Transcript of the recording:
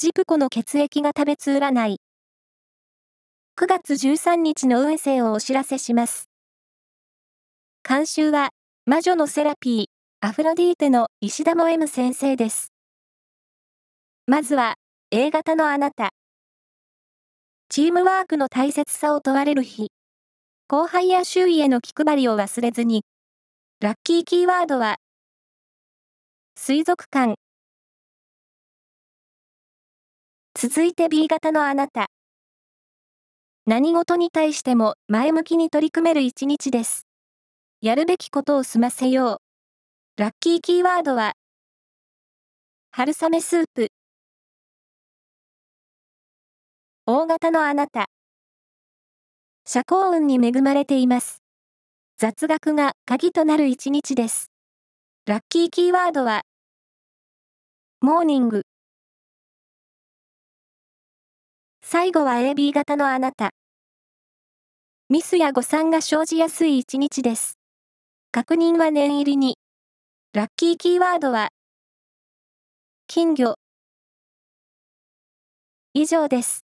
ジプコの血液が食べつ占い。9月13日の運勢をお知らせします。監修は、魔女のセラピー、アフロディーテの石田も M 先生です。まずは、A 型のあなた。チームワークの大切さを問われる日。後輩や周囲への気配りを忘れずに。ラッキーキーワードは、水族館。続いて B 型のあなた。何事に対しても前向きに取り組める一日です。やるべきことを済ませよう。ラッキーキーワードは、春雨スープ。大型のあなた。社交運に恵まれています。雑学が鍵となる一日です。ラッキーキーワードは、モーニング。最後は AB 型のあなた。ミスや誤算が生じやすい一日です。確認は念入りに。ラッキーキーワードは、金魚。以上です。